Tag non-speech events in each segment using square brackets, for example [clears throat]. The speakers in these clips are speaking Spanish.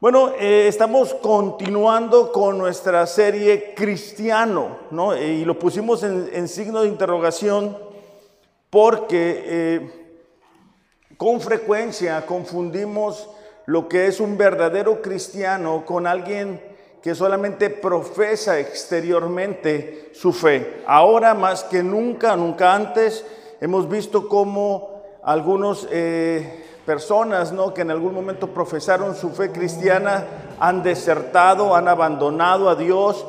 Bueno, eh, estamos continuando con nuestra serie Cristiano, ¿no? Y lo pusimos en, signo de interrogación porque eh, con frecuencia confundimos lo que es un verdadero cristiano con alguien que solamente profesa exteriormente su fe. Ahora más que nunca, nunca antes, hemos visto cómo algunos... Eh, personas ¿no? que en algún momento profesaron su fe cristiana han desertado, han abandonado a Dios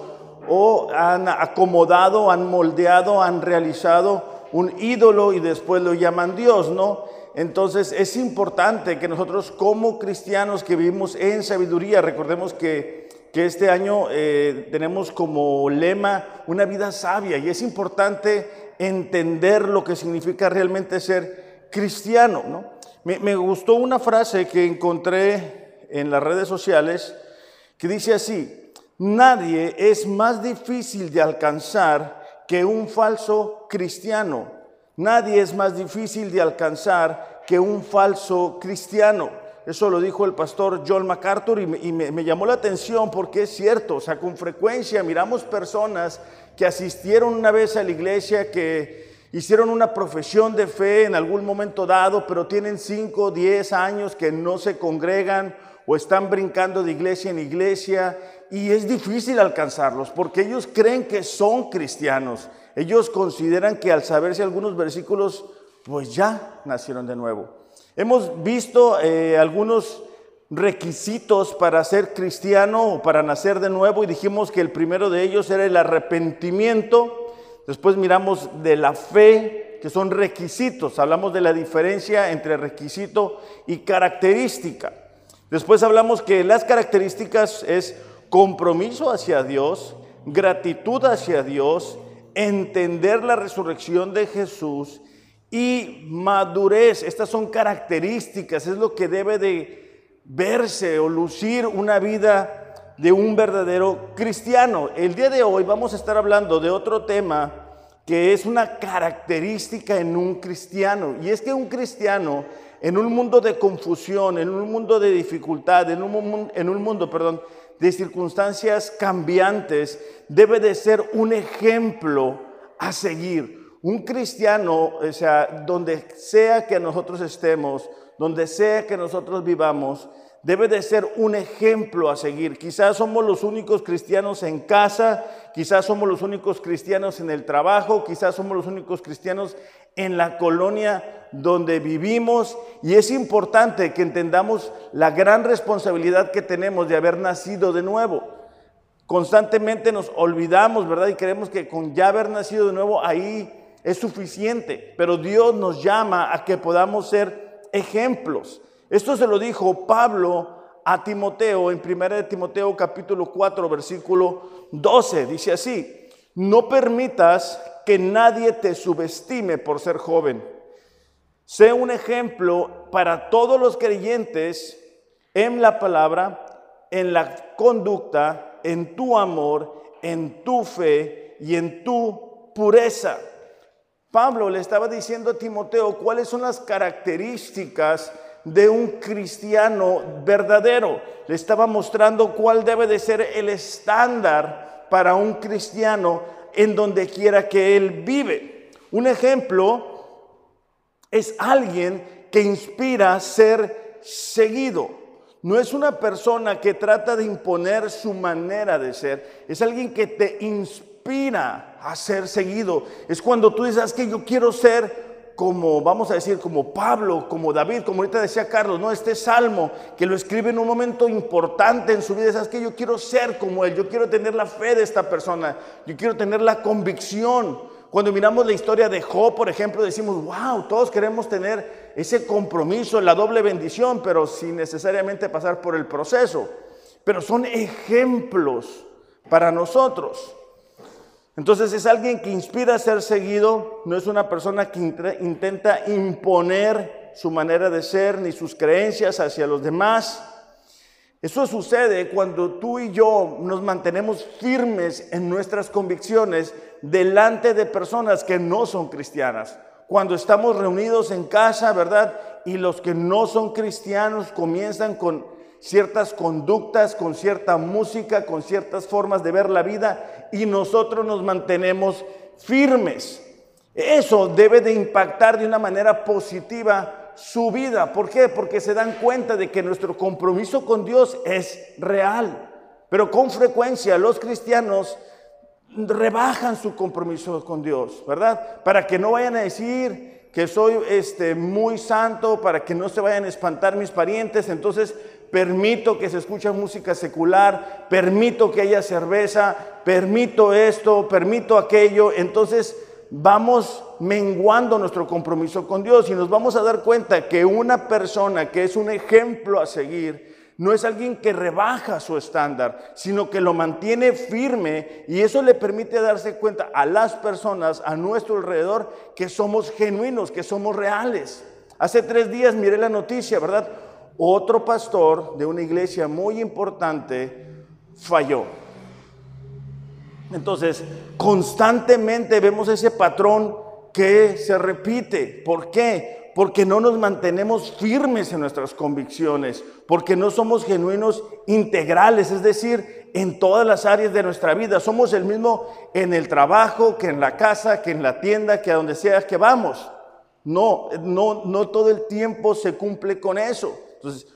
o han acomodado, han moldeado, han realizado un ídolo y después lo llaman Dios, ¿no? Entonces es importante que nosotros como cristianos que vivimos en sabiduría, recordemos que, que este año eh, tenemos como lema una vida sabia y es importante entender lo que significa realmente ser cristiano, ¿no? Me, gustó una frase que encontré en las redes sociales que dice así, nadie es más difícil de alcanzar que un falso cristiano. Nadie es más difícil de alcanzar que un falso cristiano. Eso lo dijo el pastor John MacArthur y, me, me, llamó la atención porque es cierto, o sea, con frecuencia miramos personas que asistieron una vez a la iglesia, que hicieron una profesión de fe en algún momento dado, pero tienen 5, 10 años que no se congregan o están brincando de iglesia en iglesia y es difícil alcanzarlos porque ellos creen que son cristianos. Ellos consideran que al saberse algunos versículos, pues ya nacieron de nuevo. Hemos visto eh, algunos requisitos para ser cristiano o para nacer de nuevo y dijimos que el primero de ellos era el arrepentimiento Después miramos de la fe, que son requisitos. Hablamos de la diferencia entre requisito y característica. Después hablamos que las características es compromiso hacia Dios, gratitud hacia Dios, entender la resurrección de Jesús y madurez. Estas son características, es lo que debe de verse o lucir una vida de un verdadero cristiano. El día de hoy vamos a estar hablando de otro tema que es una característica en un cristiano. Y es que un cristiano en un mundo de confusión, en un mundo de dificultad, en un, en un mundo, perdón, de circunstancias cambiantes, debe de ser un ejemplo a seguir. Un cristiano, o sea, donde sea que nosotros estemos, donde sea que nosotros vivamos, debe de ser un ejemplo a seguir. Quizás somos los únicos cristianos en casa, quizás somos los únicos cristianos en el trabajo, quizás somos los únicos cristianos en la colonia donde vivimos y es importante que entendamos la gran responsabilidad que tenemos de haber nacido de nuevo. Constantemente nos olvidamos, ¿verdad? Y creemos que con ya haber nacido de nuevo ahí es suficiente, pero Dios nos llama a que podamos ser ejemplos. Esto se lo dijo Pablo a Timoteo en 1 Timoteo capítulo 4 versículo 12. Dice así, no permitas que nadie te subestime por ser joven. Sé un ejemplo para todos los creyentes en la palabra, en la conducta, en tu amor, en tu fe y en tu pureza. Pablo le estaba diciendo a Timoteo cuáles son las características de un cristiano verdadero. Le estaba mostrando cuál debe de ser el estándar para un cristiano en donde quiera que él vive. Un ejemplo es alguien que inspira a ser seguido. No es una persona que trata de imponer su manera de ser, es alguien que te inspira a ser seguido. Es cuando tú dices que yo quiero ser como, vamos a decir, como Pablo, como David, como ahorita decía Carlos, ¿no? Este salmo que lo escribe en un momento importante en su vida, es que yo quiero ser como él, yo quiero tener la fe de esta persona, yo quiero tener la convicción. Cuando miramos la historia de Job, por ejemplo, decimos, wow, todos queremos tener ese compromiso, la doble bendición, pero sin necesariamente pasar por el proceso. Pero son ejemplos para nosotros. Entonces es alguien que inspira a ser seguido, no es una persona que intenta imponer su manera de ser ni sus creencias hacia los demás. Eso sucede cuando tú y yo nos mantenemos firmes en nuestras convicciones delante de personas que no son cristianas. Cuando estamos reunidos en casa, ¿verdad? Y los que no son cristianos comienzan con ciertas conductas, con cierta música, con ciertas formas de ver la vida y nosotros nos mantenemos firmes. Eso debe de impactar de una manera positiva su vida. ¿Por qué? Porque se dan cuenta de que nuestro compromiso con Dios es real. Pero con frecuencia los cristianos rebajan su compromiso con Dios, ¿verdad? Para que no vayan a decir que soy este, muy santo, para que no se vayan a espantar mis parientes. Entonces permito que se escuche música secular, permito que haya cerveza, permito esto, permito aquello. Entonces vamos menguando nuestro compromiso con Dios y nos vamos a dar cuenta que una persona que es un ejemplo a seguir, no es alguien que rebaja su estándar, sino que lo mantiene firme y eso le permite darse cuenta a las personas a nuestro alrededor que somos genuinos, que somos reales. Hace tres días miré la noticia, ¿verdad? Otro pastor de una iglesia muy importante falló. Entonces, constantemente vemos ese patrón que se repite. ¿Por qué? Porque no nos mantenemos firmes en nuestras convicciones, porque no somos genuinos integrales, es decir, en todas las áreas de nuestra vida. Somos el mismo en el trabajo, que en la casa, que en la tienda, que a donde sea que vamos. No, no, no todo el tiempo se cumple con eso. Entonces,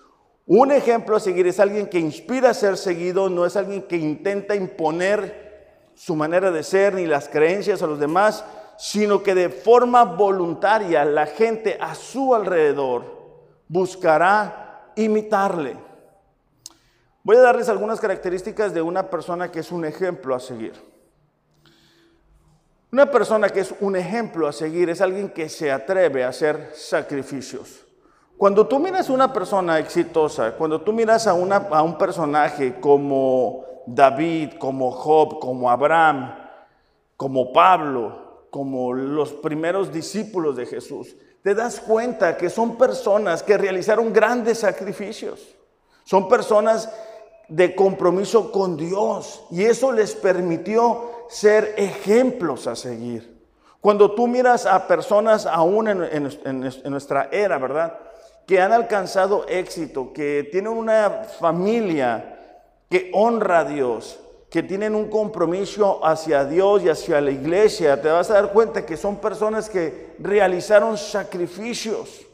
un ejemplo a seguir es alguien que inspira a ser seguido, no es alguien que intenta imponer su manera de ser ni las creencias a los demás, sino que de forma voluntaria la gente a su alrededor buscará imitarle. Voy a darles algunas características de una persona que es un ejemplo a seguir. Una persona que es un ejemplo a seguir es alguien que se atreve a hacer sacrificios. Cuando tú miras a una persona exitosa, cuando tú miras a, un personaje como David, como Job, como Abraham, como Pablo, como los primeros discípulos de Jesús, te das cuenta que son personas que realizaron grandes sacrificios. Son personas de compromiso con Dios y eso les permitió ser ejemplos a seguir. Cuando tú miras a personas aún en, nuestra era, ¿verdad? Que han alcanzado éxito, que tienen una familia, que honra a Dios, que tienen un compromiso hacia Dios y hacia la iglesia, te vas a dar cuenta que son personas que realizaron sacrificios.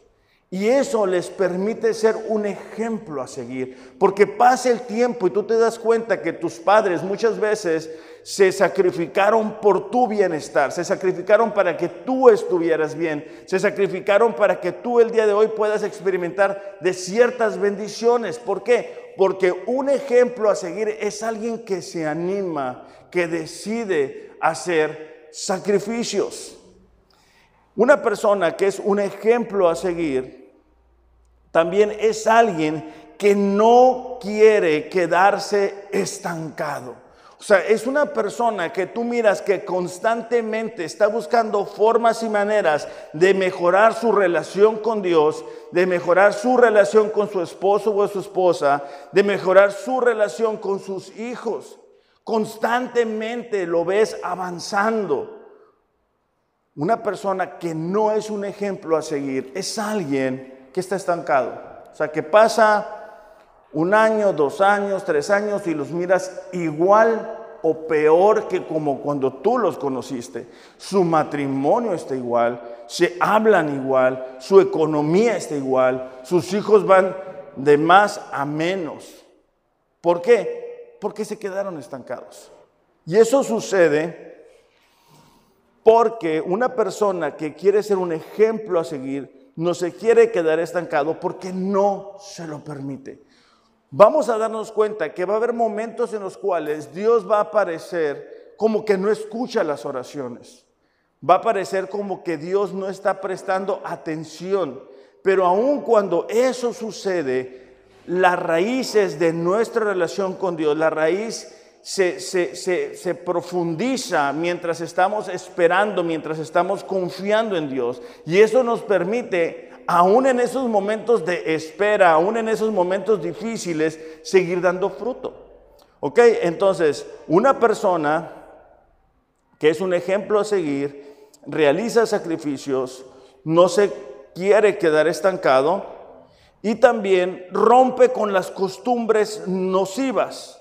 Y eso les permite ser un ejemplo a seguir. Porque pasa el tiempo y tú te das cuenta que tus padres muchas veces se sacrificaron por tu bienestar, se sacrificaron para que tú estuvieras bien, se sacrificaron para que tú el día de hoy puedas experimentar de ciertas bendiciones. ¿Por qué? Porque un ejemplo a seguir es alguien que se anima, que decide hacer sacrificios. Una persona que es un ejemplo a seguir, también es alguien que no quiere quedarse estancado. O sea, es una persona que tú miras que constantemente está buscando formas y maneras de mejorar su relación con Dios, de mejorar su relación con su esposo o su esposa, de mejorar su relación con sus hijos. Constantemente lo ves avanzando. Una persona que no es un ejemplo a seguir es alguien que está estancado. O sea, que pasa un año, dos años, tres años y los miras igual o peor que como cuando tú los conociste. Su matrimonio está igual, se hablan igual, su economía está igual, sus hijos van de más a menos. ¿Por qué? Porque se quedaron estancados. Y eso sucede porque una persona que quiere ser un ejemplo a seguir no se quiere quedar estancado porque no se lo permite vamos a darnos cuenta que va a haber momentos en los cuales Dios va a aparecer como que no escucha las oraciones. Va a parecer como que Dios no está prestando atención. Pero aun cuando eso sucede, las raíces de nuestra relación con Dios, la raíz se, se, profundiza mientras estamos esperando, mientras estamos confiando en Dios. Y eso nos permite aún en esos momentos de espera, aún en esos momentos difíciles, seguir dando fruto. ¿Ok? Entonces, una persona que es un ejemplo a seguir, realiza sacrificios, no se quiere quedar estancado y también rompe con las costumbres nocivas.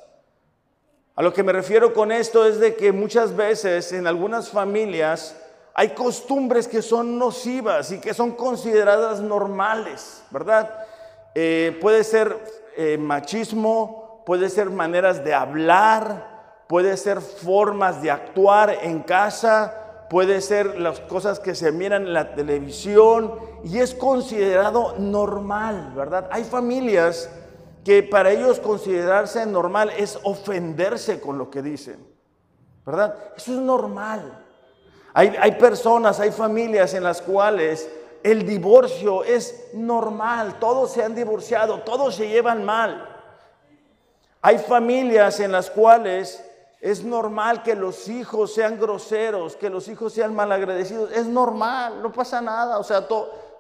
A lo que me refiero con esto es de que muchas veces en algunas familias hay costumbres que son nocivas y que son consideradas normales, ¿verdad? Eh, puede ser eh, machismo, puede ser maneras de hablar, puede ser formas de actuar en casa, puede ser las cosas que se miran en la televisión y es considerado normal, ¿verdad? Hay familias que para ellos considerarse normal es ofenderse con lo que dicen, ¿verdad? Eso es normal. Hay, hay personas, hay familias en las cuales el divorcio es normal, todos se han divorciado, todos se llevan mal. Hay familias en las cuales es normal que los hijos sean groseros, que los hijos sean malagradecidos. Es normal, no pasa nada. O sea,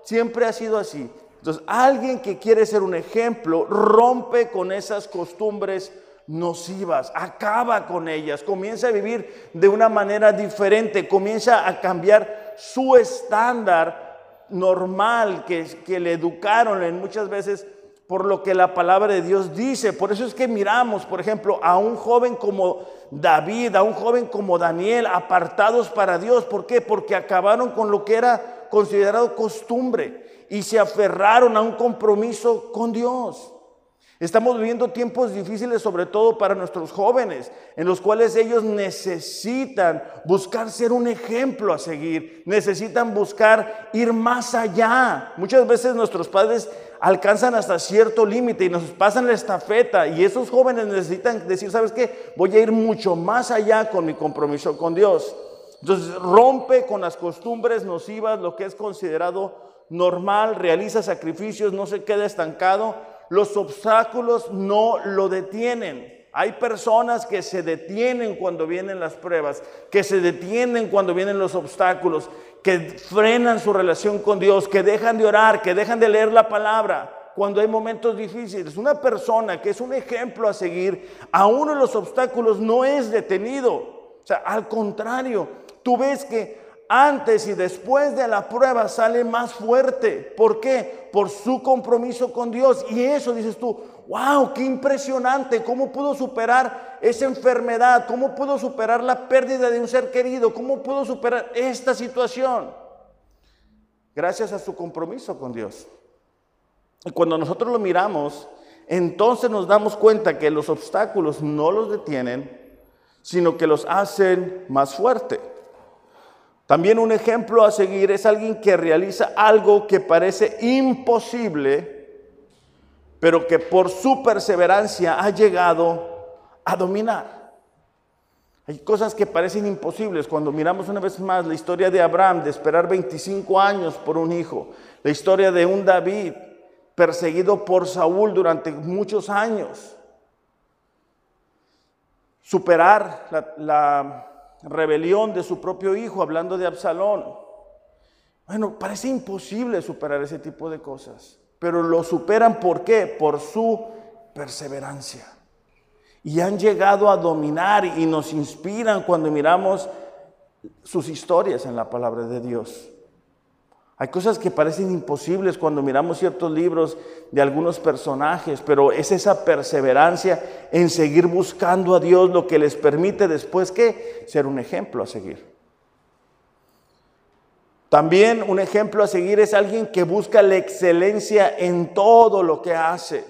siempre ha sido así. Entonces, alguien que quiere ser un ejemplo rompe con esas costumbres nocivas, acaba con ellas, comienza a vivir de una manera diferente, comienza a cambiar su estándar normal que, que le educaron en muchas veces por lo que la palabra de Dios dice. Por eso es que miramos, por ejemplo, a un joven como David, a un joven como Daniel, apartados para Dios. ¿Por qué? Porque acabaron con lo que era considerado costumbre y se aferraron a un compromiso con Dios. Estamos viviendo tiempos difíciles, sobre todo para nuestros jóvenes, en los cuales ellos necesitan buscar ser un ejemplo a seguir, necesitan buscar ir más allá. Muchas veces nuestros padres alcanzan hasta cierto límite y nos pasan la estafeta y esos jóvenes necesitan decir, ¿sabes qué? Voy a ir mucho más allá con mi compromiso con Dios. Entonces rompe con las costumbres nocivas, lo que es considerado normal, realiza sacrificios, no se queda estancado. Los obstáculos no lo detienen. Hay personas que se detienen cuando vienen las pruebas, que se detienen cuando vienen los obstáculos, que frenan su relación con Dios, que dejan de orar, que dejan de leer la palabra cuando hay momentos difíciles. Una persona que es un ejemplo a seguir, a uno de los obstáculos no es detenido. O sea, al contrario, tú ves que antes y después de la prueba sale más fuerte. ¿Por qué? Por su compromiso con Dios. Y eso dices tú, wow, qué impresionante, cómo pudo superar esa enfermedad, cómo pudo superar la pérdida de un ser querido, cómo pudo superar esta situación. Gracias a su compromiso con Dios. Y cuando nosotros lo miramos, entonces nos damos cuenta que los obstáculos no los detienen, sino que los hacen más fuerte. También un ejemplo a seguir es alguien que realiza algo que parece imposible, pero que por su perseverancia ha llegado a dominar. Hay cosas que parecen imposibles cuando miramos una vez más la historia de Abraham, de esperar 25 años por un hijo, la historia de un David perseguido por Saúl durante muchos años, superar la, la rebelión de su propio hijo, hablando de Absalón. Bueno, parece imposible superar ese tipo de cosas pero lo superan ¿por qué? Por su perseverancia. Y han llegado a dominar y nos inspiran cuando miramos sus historias en la palabra de Dios. Hay cosas que parecen imposibles cuando miramos ciertos libros de algunos personajes, pero es esa perseverancia en seguir buscando a Dios lo que les permite después que ser un ejemplo a seguir. También un ejemplo a seguir es alguien que busca la excelencia en todo lo que hace.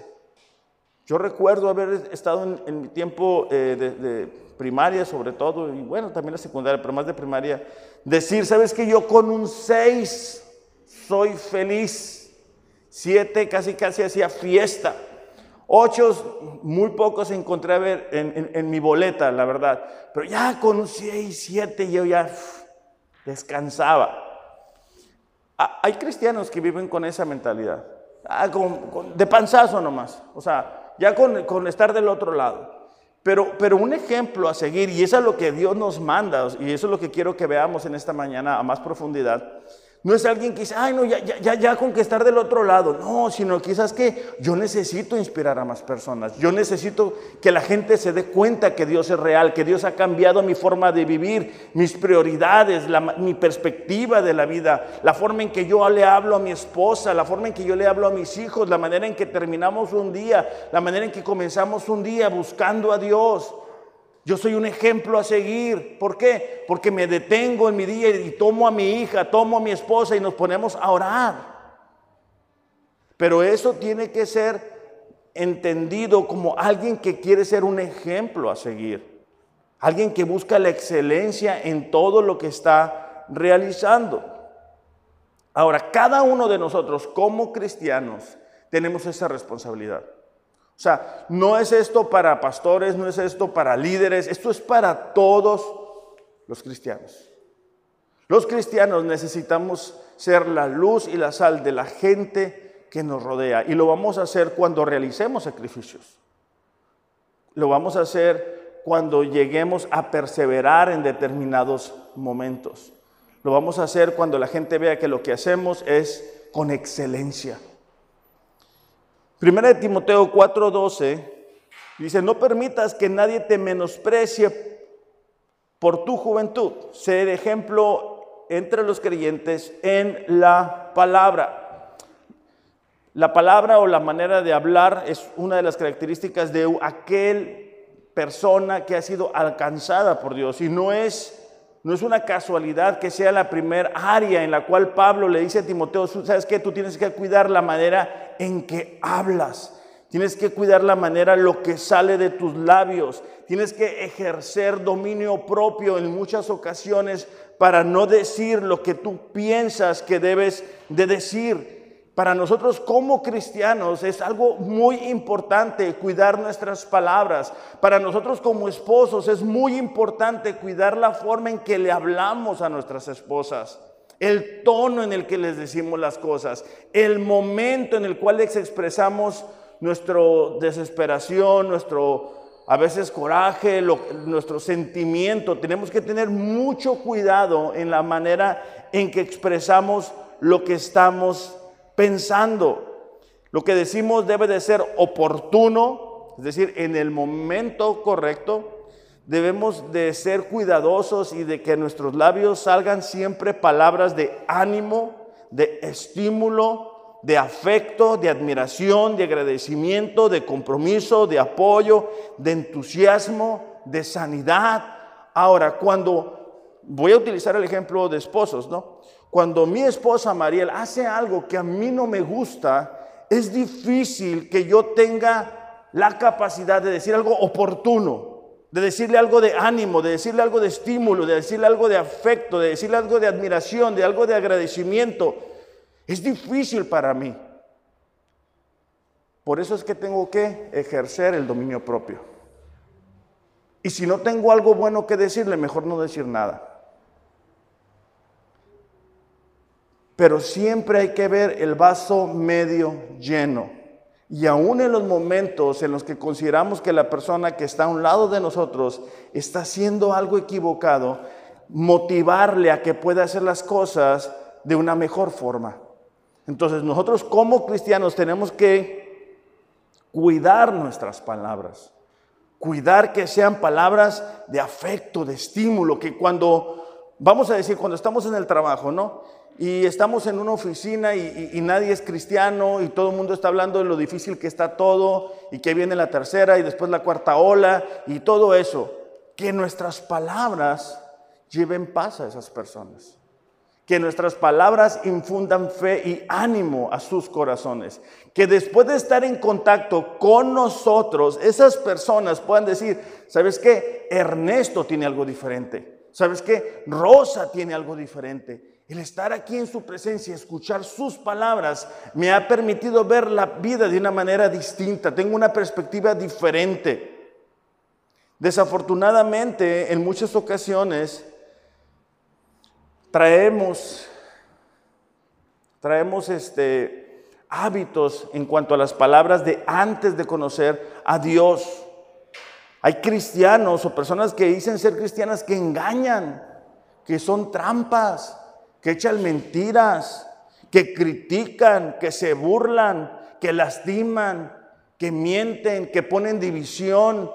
Yo recuerdo haber estado en, mi tiempo eh, de, primaria sobre todo, y bueno, también la secundaria, pero más de primaria, decir, ¿sabes que yo con un 6 soy feliz? Siete casi casi hacía fiesta. Ocho, muy pocos encontré a ver en, en, mi boleta, la verdad. Pero ya con un 6, 7 yo ya descansaba. Ah, hay cristianos que viven con esa mentalidad, ah, de panzazo nomás, o sea, ya con, estar del otro lado. Pero, pero un ejemplo a seguir, y eso es lo que Dios nos manda, y eso es lo que quiero que veamos en esta mañana a más profundidad, No es alguien que dice, ay, no, ya, ya, ya, con que estar del otro lado. No, sino quizás que yo necesito inspirar a más personas. Yo necesito que la gente se dé cuenta que Dios es real, que Dios ha cambiado mi forma de vivir, mis prioridades, mi perspectiva de la vida, la forma en que yo le hablo a mi esposa, la forma en que yo le hablo a mis hijos, la manera en que terminamos un día, la manera en que comenzamos un día buscando a Dios. Yo soy un ejemplo a seguir. ¿Por qué? Porque me detengo en mi día y tomo a mi hija, tomo a mi esposa y nos ponemos a orar. Pero eso tiene que ser entendido como alguien que quiere ser un ejemplo a seguir. Alguien que busca la excelencia en todo lo que está realizando. Ahora, cada uno de nosotros como cristianos tenemos esa responsabilidad. O sea, no es esto para pastores, no es esto para líderes, esto es para todos los cristianos. Los cristianos necesitamos ser la luz y la sal de la gente que nos rodea y lo vamos a hacer cuando realicemos sacrificios. Lo vamos a hacer cuando lleguemos a perseverar en determinados momentos. Lo vamos a hacer cuando la gente vea que lo que hacemos es con excelencia. Primera de Timoteo 4:12 dice, no permitas que nadie te menosprecie por tu juventud. Ser ejemplo entre los creyentes en la palabra. La palabra o la manera de hablar es una de las características de aquel persona que ha sido alcanzada por Dios y no es no es una casualidad que sea la primera área en la cual Pablo le dice a Timoteo, ¿sabes qué? Tú tienes que cuidar la manera en que hablas. Tienes que cuidar la manera, lo que sale de tus labios. Tienes que ejercer dominio propio en muchas ocasiones para no decir lo que tú piensas que debes de decir para nosotros como cristianos es algo muy importante cuidar nuestras palabras. Para nosotros como esposos es muy importante cuidar la forma en que le hablamos a nuestras esposas, el tono en el que les decimos las cosas, el momento en el cual les expresamos nuestra desesperación, nuestro a veces coraje, nuestro sentimiento. Tenemos que tener mucho cuidado en la manera en que expresamos lo que estamos pensando. Lo que decimos debe de ser oportuno, es decir, en el momento correcto. Debemos de ser cuidadosos y de que nuestros labios salgan siempre palabras de ánimo, de estímulo, de afecto, de admiración, de agradecimiento, de compromiso, de apoyo, de entusiasmo, de sanidad. Ahora, cuando voy a utilizar el ejemplo de esposos, ¿no? Cuando mi esposa Mariel hace algo que a mí no me gusta, es difícil que yo tenga la capacidad de decir algo oportuno, de decirle algo de ánimo, de decirle algo de estímulo, de decirle algo de afecto, de decirle algo de admiración, de algo de agradecimiento. Es difícil para mí. Por eso es que tengo que ejercer el dominio propio. Y si no tengo algo bueno que decirle, mejor no decir nada. Pero siempre hay que ver el vaso medio lleno. Y aún en los momentos en los que consideramos que la persona que está a un lado de nosotros está haciendo algo equivocado, motivarle a que pueda hacer las cosas de una mejor forma. Entonces nosotros como cristianos tenemos que cuidar nuestras palabras, cuidar que sean palabras de afecto, de estímulo, que cuando, vamos a decir, cuando estamos en el trabajo, ¿no? Y estamos en una oficina y, nadie es cristiano y todo el mundo está hablando de lo difícil que está todo y que viene la tercera y después la cuarta ola y todo eso. Que nuestras palabras lleven paz a esas personas. Que nuestras palabras infundan fe y ánimo a sus corazones. Que después de estar en contacto con nosotros, esas personas puedan decir, ¿sabes qué? Ernesto tiene algo diferente. ¿Sabes qué? Rosa tiene algo diferente. El estar aquí en su presencia, escuchar sus palabras, me ha permitido ver la vida de una manera distinta. Tengo una perspectiva diferente. Desafortunadamente, en muchas ocasiones, traemos, traemos este, hábitos en cuanto a las palabras de antes de conocer a Dios. Hay cristianos o personas que dicen ser cristianas que engañan, que son trampas que echan mentiras, que critican, que se burlan, que lastiman, que mienten, que ponen división.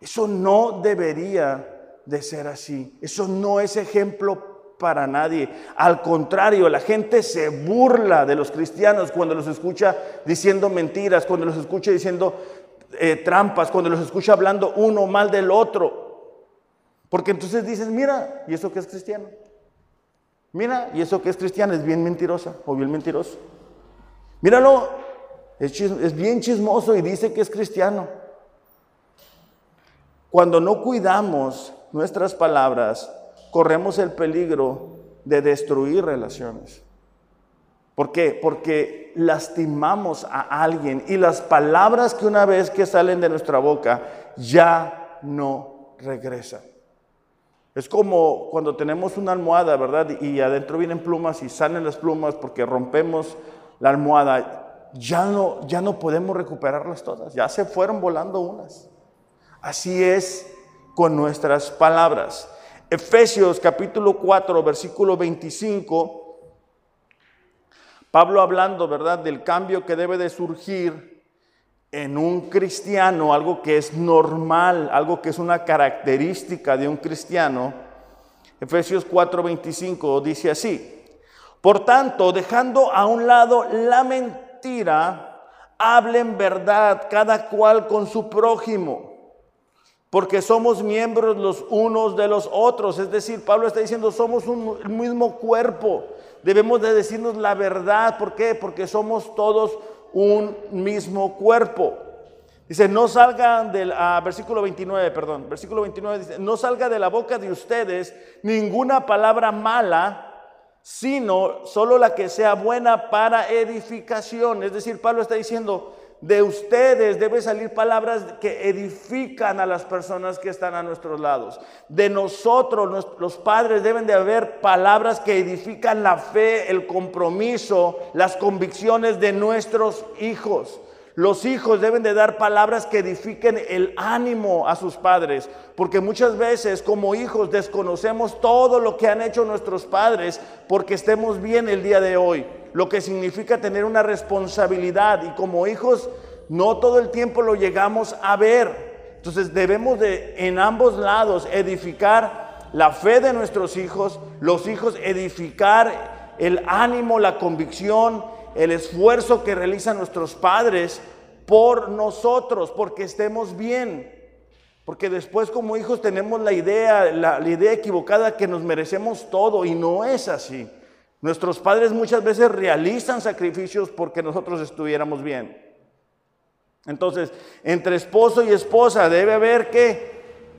Eso no debería de ser así. Eso no es ejemplo para nadie. Al contrario, la gente se burla de los cristianos cuando los escucha diciendo mentiras, cuando los escucha diciendo eh, trampas, cuando los escucha hablando uno mal del otro. Porque entonces dices, mira, ¿y eso que es cristiano? Mira, ¿y eso que es cristiano? Es bien mentirosa o bien mentiroso. Míralo, es, es bien chismoso y dice que es cristiano. Cuando no cuidamos nuestras palabras, corremos el peligro de destruir relaciones. ¿Por qué? Porque lastimamos a alguien y las palabras que una vez que salen de nuestra boca ya no regresan. Es como cuando tenemos una almohada, ¿verdad? Y adentro vienen plumas y salen las plumas porque rompemos la almohada. Ya no, ya no podemos recuperarlas todas, ya se fueron volando unas. Así es con nuestras palabras. Efesios capítulo 4, versículo 25 Pablo hablando, ¿verdad?, del cambio que debe de surgir en un cristiano, algo que es normal, algo que es una característica de un cristiano. Efesios 4:25 dice así, por tanto, dejando a un lado la mentira, hablen verdad cada cual con su prójimo porque somos miembros los unos de los otros. Es decir, Pablo está diciendo, somos un mismo cuerpo. Debemos de decirnos la verdad. ¿Por qué? Porque somos todos un mismo cuerpo. Dice, no salgan del, ah, versículo 29, perdón, versículo 29 dice, no salga de la boca de ustedes ninguna palabra mala, sino solo la que sea buena para edificación. Es decir, Pablo está diciendo, de ustedes debe salir palabras que edifican a las personas que están a nuestros lados. De nosotros, los padres, deben de haber palabras que edifican la fe, el compromiso, las convicciones de nuestros hijos. Los hijos deben de dar palabras que edifiquen el ánimo a sus padres, porque muchas veces como hijos desconocemos todo lo que han hecho nuestros padres porque estemos bien el día de hoy, lo que significa tener una responsabilidad y como hijos no todo el tiempo lo llegamos a ver. Entonces debemos de en ambos lados edificar la fe de nuestros hijos, los hijos edificar el ánimo, la convicción, el esfuerzo que realizan nuestros padres por nosotros, porque estemos bien. Porque después como hijos tenemos la idea, la, idea equivocada que nos merecemos todo y no es así. Nuestros padres muchas veces realizan sacrificios porque nosotros estuviéramos bien. Entonces, entre esposo y esposa debe haber que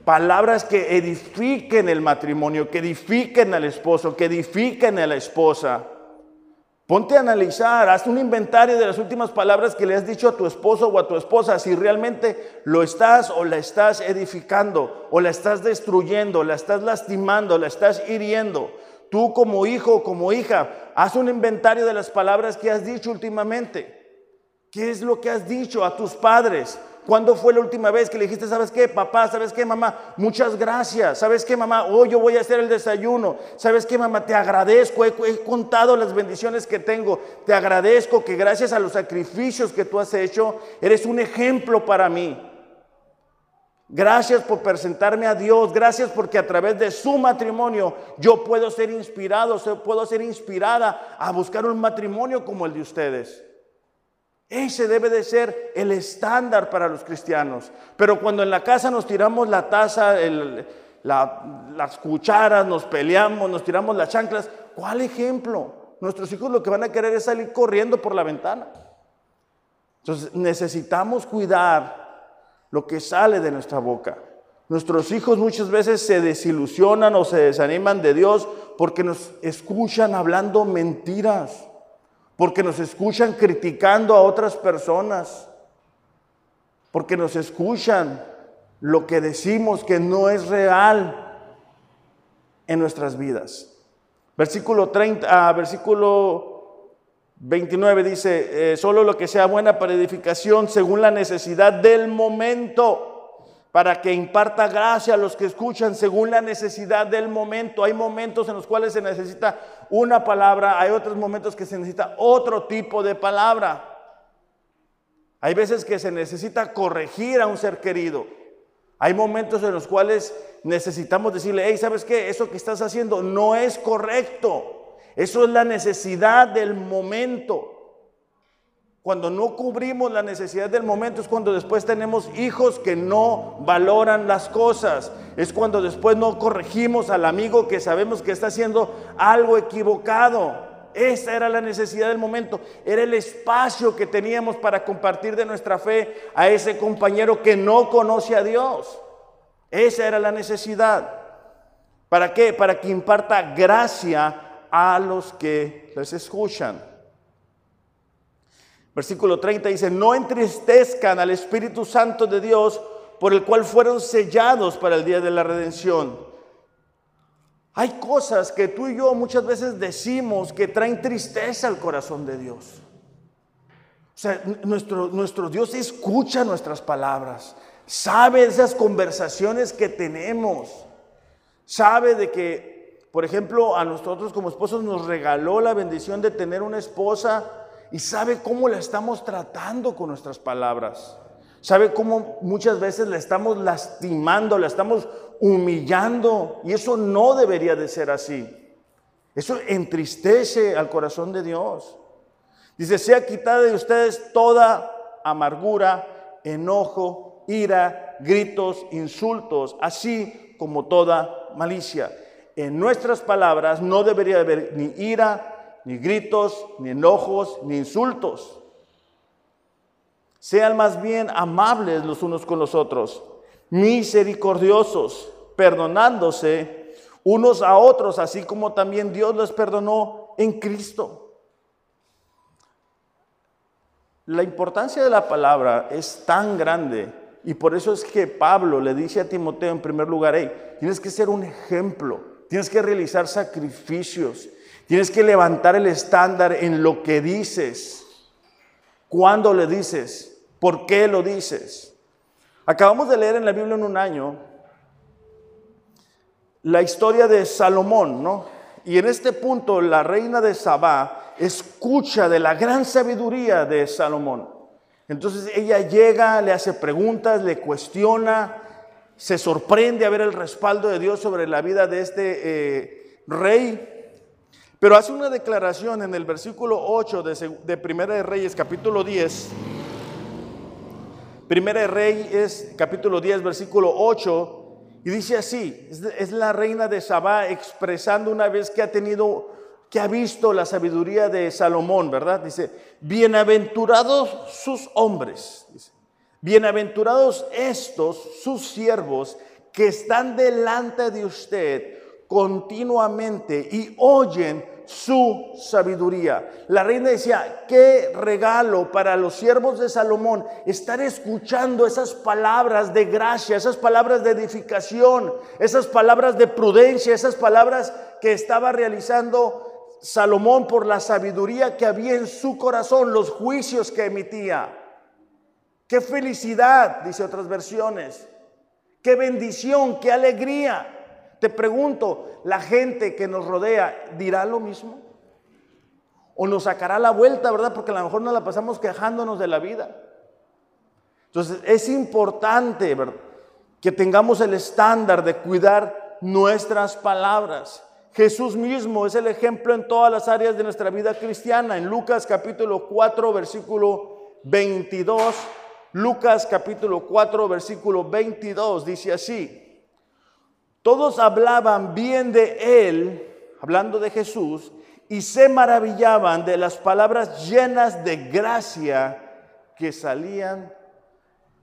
palabras que edifiquen el matrimonio, que edifiquen al esposo, que edifiquen a la esposa. Ponte a analizar, haz un inventario de las últimas palabras que le has dicho a tu esposo o a tu esposa, si realmente lo estás o la estás edificando, o la estás destruyendo, la estás lastimando, la estás hiriendo. Tú como hijo o como hija, haz un inventario de las palabras que has dicho últimamente. ¿Qué es lo que has dicho a tus padres? ¿Cuándo fue la última vez que le dijiste, sabes qué, papá, sabes qué, mamá? Muchas gracias. ¿Sabes qué, mamá? Hoy yo voy a hacer el desayuno. ¿Sabes qué, mamá? Te agradezco. He, contado las bendiciones que tengo. Te agradezco que gracias a los sacrificios que tú has hecho, eres un ejemplo para mí. Gracias por presentarme a Dios. Gracias porque a través de su matrimonio yo puedo ser inspirado, puedo ser inspirada a buscar un matrimonio como el de ustedes. Ese debe de ser el estándar para los cristianos. Pero cuando en la casa nos tiramos la taza, las cucharas, nos peleamos, nos tiramos las chanclas, ¿cuál ejemplo? Nuestros hijos lo que van a querer es salir corriendo por la ventana. Entonces necesitamos cuidar lo que sale de nuestra boca. Nuestros hijos muchas veces se desilusionan o se desaniman de Dios porque nos escuchan hablando mentiras porque nos escuchan criticando a otras personas, porque nos escuchan lo que decimos que no es real en nuestras vidas. Versículo 30, ah, versículo 29 dice, eh, solo lo que sea buena para edificación según la necesidad del momento para que imparta gracia a los que escuchan según la necesidad del momento. Hay momentos en los cuales se necesita una palabra, hay otros momentos que se necesita otro tipo de palabra. Hay veces que se necesita corregir a un ser querido. Hay momentos en los cuales necesitamos decirle, hey, ¿sabes qué? Eso que estás haciendo no es correcto. Eso es la necesidad del momento. Cuando no cubrimos la necesidad del momento es cuando después tenemos hijos que no valoran las cosas. Es cuando después no corregimos al amigo que sabemos que está haciendo algo equivocado. Esa era la necesidad del momento. Era el espacio que teníamos para compartir de nuestra fe a ese compañero que no conoce a Dios. Esa era la necesidad. ¿Para qué? Para que imparta gracia a los que les escuchan. Versículo 30 dice, no entristezcan al Espíritu Santo de Dios por el cual fueron sellados para el día de la redención. Hay cosas que tú y yo muchas veces decimos que traen tristeza al corazón de Dios. O sea, nuestro, nuestro Dios escucha nuestras palabras, sabe esas conversaciones que tenemos, sabe de que, por ejemplo, a nosotros como esposos nos regaló la bendición de tener una esposa y sabe cómo la estamos tratando con nuestras palabras. ¿Sabe cómo muchas veces la estamos lastimando, la estamos humillando? Y eso no debería de ser así. Eso entristece al corazón de Dios. Dice, sea quitada de ustedes toda amargura, enojo, ira, gritos, insultos, así como toda malicia. En nuestras palabras no debería haber ni ira, ni gritos, ni enojos, ni insultos sean más bien amables los unos con los otros, misericordiosos, perdonándose unos a otros, así como también Dios les perdonó en Cristo. La importancia de la palabra es tan grande y por eso es que Pablo le dice a Timoteo en primer lugar, hey, tienes que ser un ejemplo, tienes que realizar sacrificios, tienes que levantar el estándar en lo que dices. ¿Cuándo le dices? ¿Por qué lo dices? Acabamos de leer en la Biblia en un año la historia de Salomón, ¿no? Y en este punto la reina de Sabá escucha de la gran sabiduría de Salomón. Entonces ella llega, le hace preguntas, le cuestiona, se sorprende a ver el respaldo de Dios sobre la vida de este eh, rey. Pero hace una declaración en el versículo 8 de, Primera de Reyes, capítulo 10 Primera de Reyes, capítulo 10, versículo 8, y dice así, es la reina de Sabá expresando una vez que ha tenido, que ha visto la sabiduría de Salomón, ¿verdad? Dice, bienaventurados sus hombres, bienaventurados estos, sus siervos, que están delante de usted continuamente y oyen su sabiduría. La reina decía, qué regalo para los siervos de Salomón estar escuchando esas palabras de gracia, esas palabras de edificación, esas palabras de prudencia, esas palabras que estaba realizando Salomón por la sabiduría que había en su corazón, los juicios que emitía. Qué felicidad, dice otras versiones. Qué bendición, qué alegría te pregunto, ¿la gente que nos rodea dirá lo mismo? ¿O nos sacará la vuelta, verdad? Porque a lo mejor nos la pasamos quejándonos de la vida. Entonces es importante ¿verdad? que tengamos el estándar de cuidar nuestras palabras. Jesús mismo es el ejemplo en todas las áreas de nuestra vida cristiana. En Lucas capítulo 4, versículo 22, Lucas capítulo 4, versículo 22 dice así. Todos hablaban bien de él, hablando de Jesús, y se maravillaban de las palabras llenas de gracia que salían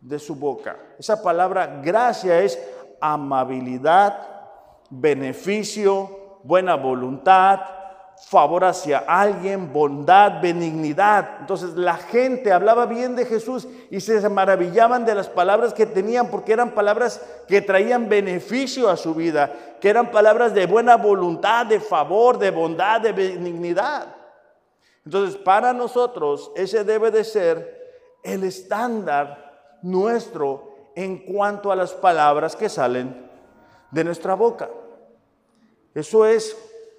de su boca. Esa palabra gracia es amabilidad, beneficio, buena voluntad, favor hacia alguien, bondad, benignidad. Entonces la gente hablaba bien de Jesús y se maravillaban de las palabras que tenían porque eran palabras que traían beneficio a su vida, que eran palabras de buena voluntad, de favor, de bondad, de benignidad. Entonces para nosotros ese debe de ser el estándar nuestro en cuanto a las palabras que salen de nuestra boca. Eso es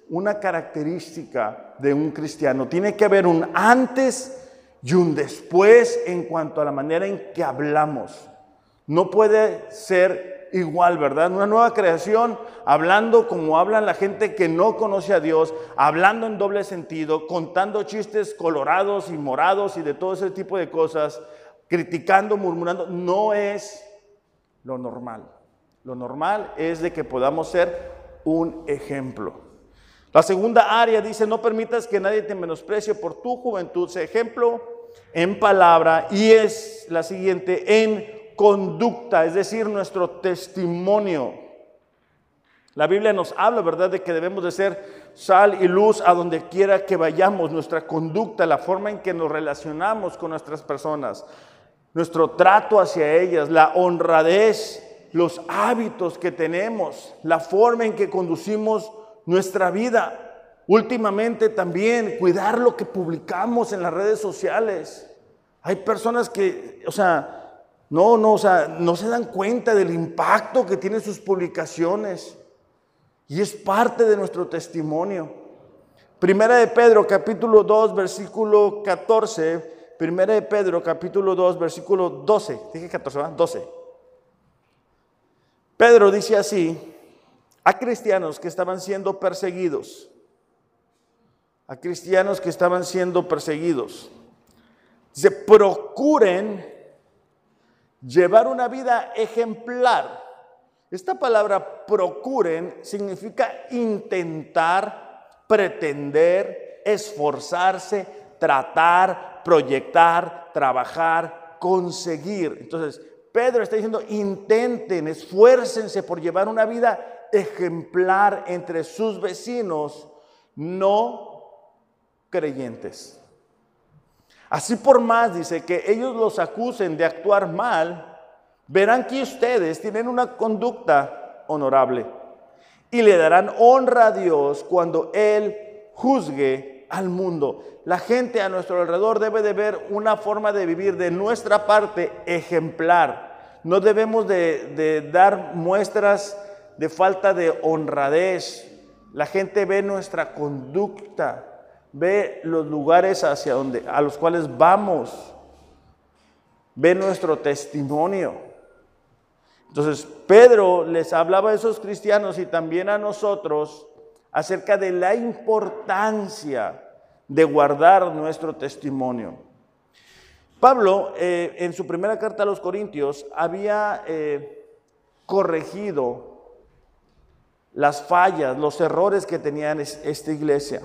una característica de un cristiano. Tiene que haber un antes y un después en cuanto a la manera en que hablamos. No puede ser igual, ¿verdad? Una nueva creación, hablando como hablan la gente que no conoce a Dios, hablando en doble sentido, contando chistes colorados y morados y de todo ese tipo de cosas, criticando, murmurando, no es lo normal. Lo normal es de que podamos ser un ejemplo. La segunda área dice, no permitas que nadie te menosprecie por tu juventud, sé ejemplo en palabra y es la siguiente, en conducta, es decir, nuestro testimonio. La Biblia nos habla, ¿verdad?, de que debemos de ser sal y luz a donde quiera que vayamos, nuestra conducta, la forma en que nos relacionamos con nuestras personas, nuestro trato hacia ellas, la honradez, los hábitos que tenemos, la forma en que conducimos nuestra vida. Últimamente también cuidar lo que publicamos en las redes sociales. Hay personas que, o sea, no, no, o sea, no se dan cuenta del impacto que tienen sus publicaciones. Y es parte de nuestro testimonio. Primera de Pedro, capítulo 2, versículo 14. Primera de Pedro, capítulo 2, versículo 12. Dije 14, ¿verdad? 12. Pedro dice así, a cristianos que estaban siendo perseguidos, a cristianos que estaban siendo perseguidos. Dice, procuren llevar una vida ejemplar. Esta palabra procuren significa intentar, pretender, esforzarse, tratar, proyectar, trabajar, conseguir. Entonces, Pedro está diciendo, intenten, esfuércense por llevar una vida ejemplar entre sus vecinos no creyentes. Así por más, dice, que ellos los acusen de actuar mal, verán que ustedes tienen una conducta honorable y le darán honra a Dios cuando Él juzgue al mundo. La gente a nuestro alrededor debe de ver una forma de vivir de nuestra parte ejemplar. No debemos de, dar muestras de falta de honradez. La gente ve nuestra conducta, ve los lugares hacia donde, a los cuales vamos, ve nuestro testimonio. Entonces, Pedro les hablaba a esos cristianos y también a nosotros acerca de la importancia de guardar nuestro testimonio. Pablo, eh, en su primera carta a los Corintios, había eh, corregido las fallas, los errores que tenían esta iglesia.